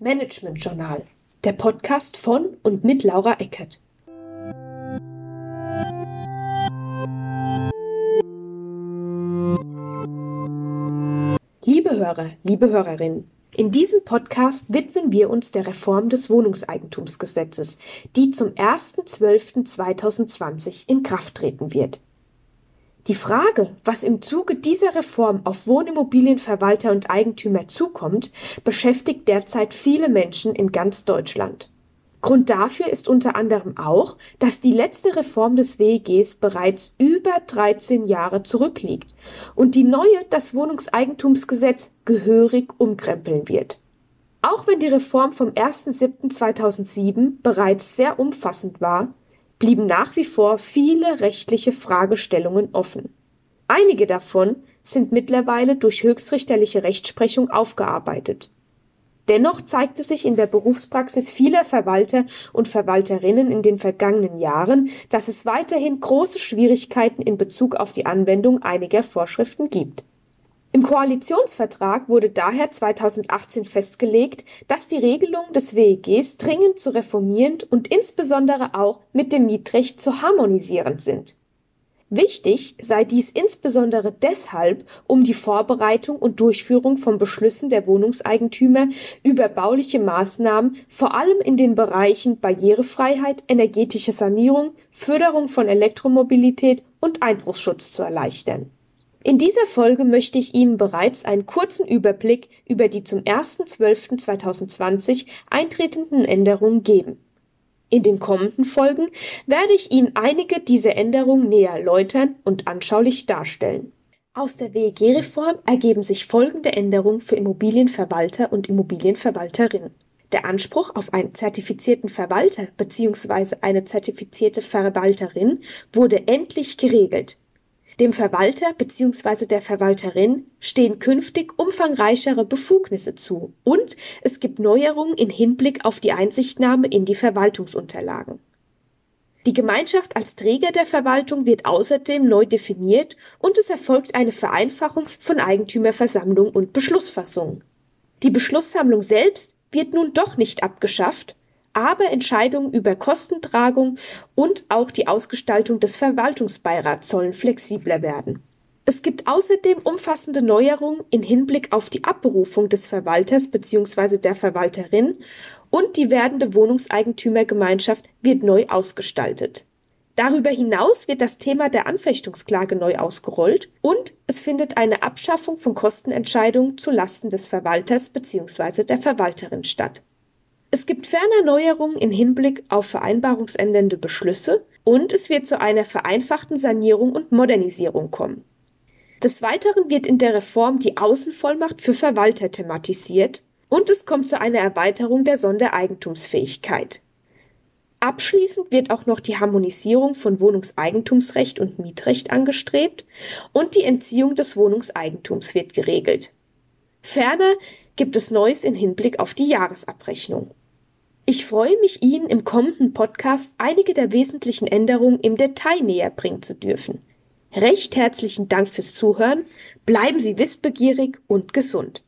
Management Journal, der Podcast von und mit Laura Eckert. Liebe Hörer, liebe Hörerinnen, in diesem Podcast widmen wir uns der Reform des Wohnungseigentumsgesetzes, die zum 1.12.2020 in Kraft treten wird. Die Frage, was im Zuge dieser Reform auf Wohnimmobilienverwalter und Eigentümer zukommt, beschäftigt derzeit viele Menschen in ganz Deutschland. Grund dafür ist unter anderem auch, dass die letzte Reform des WEGs bereits über 13 Jahre zurückliegt und die neue das Wohnungseigentumsgesetz gehörig umkrempeln wird. Auch wenn die Reform vom 1.7.2007 bereits sehr umfassend war, blieben nach wie vor viele rechtliche Fragestellungen offen. Einige davon sind mittlerweile durch höchstrichterliche Rechtsprechung aufgearbeitet. Dennoch zeigte sich in der Berufspraxis vieler Verwalter und Verwalterinnen in den vergangenen Jahren, dass es weiterhin große Schwierigkeiten in Bezug auf die Anwendung einiger Vorschriften gibt. Im Koalitionsvertrag wurde daher 2018 festgelegt, dass die Regelungen des WEGs dringend zu reformieren und insbesondere auch mit dem Mietrecht zu harmonisieren sind. Wichtig sei dies insbesondere deshalb, um die Vorbereitung und Durchführung von Beschlüssen der Wohnungseigentümer über bauliche Maßnahmen vor allem in den Bereichen Barrierefreiheit, energetische Sanierung, Förderung von Elektromobilität und Einbruchsschutz zu erleichtern in dieser Folge möchte ich Ihnen bereits einen kurzen Überblick über die zum 1.12.2020 eintretenden Änderungen geben. In den kommenden Folgen werde ich Ihnen einige dieser Änderungen näher erläutern und anschaulich darstellen. Aus der WEG-Reform ergeben sich folgende Änderungen für Immobilienverwalter und Immobilienverwalterinnen. Der Anspruch auf einen zertifizierten Verwalter bzw. eine zertifizierte Verwalterin wurde endlich geregelt. Dem Verwalter bzw. der Verwalterin stehen künftig umfangreichere Befugnisse zu und es gibt Neuerungen in Hinblick auf die Einsichtnahme in die Verwaltungsunterlagen. Die Gemeinschaft als Träger der Verwaltung wird außerdem neu definiert und es erfolgt eine Vereinfachung von Eigentümerversammlung und Beschlussfassung. Die Beschlusssammlung selbst wird nun doch nicht abgeschafft, aber Entscheidungen über Kostentragung und auch die Ausgestaltung des Verwaltungsbeirats sollen flexibler werden. Es gibt außerdem umfassende Neuerungen in Hinblick auf die Abberufung des Verwalters bzw. der Verwalterin und die werdende Wohnungseigentümergemeinschaft wird neu ausgestaltet. Darüber hinaus wird das Thema der Anfechtungsklage neu ausgerollt und es findet eine Abschaffung von Kostenentscheidungen zu Lasten des Verwalters bzw. der Verwalterin statt. Es gibt ferner Neuerungen in Hinblick auf vereinbarungsändernde Beschlüsse und es wird zu einer vereinfachten Sanierung und Modernisierung kommen. Des Weiteren wird in der Reform die Außenvollmacht für Verwalter thematisiert und es kommt zu einer Erweiterung der Sondereigentumsfähigkeit. Abschließend wird auch noch die Harmonisierung von Wohnungseigentumsrecht und Mietrecht angestrebt und die Entziehung des Wohnungseigentums wird geregelt. Ferner gibt es Neues in Hinblick auf die Jahresabrechnung. Ich freue mich, Ihnen im kommenden Podcast einige der wesentlichen Änderungen im Detail näher bringen zu dürfen. Recht herzlichen Dank fürs Zuhören, bleiben Sie wissbegierig und gesund.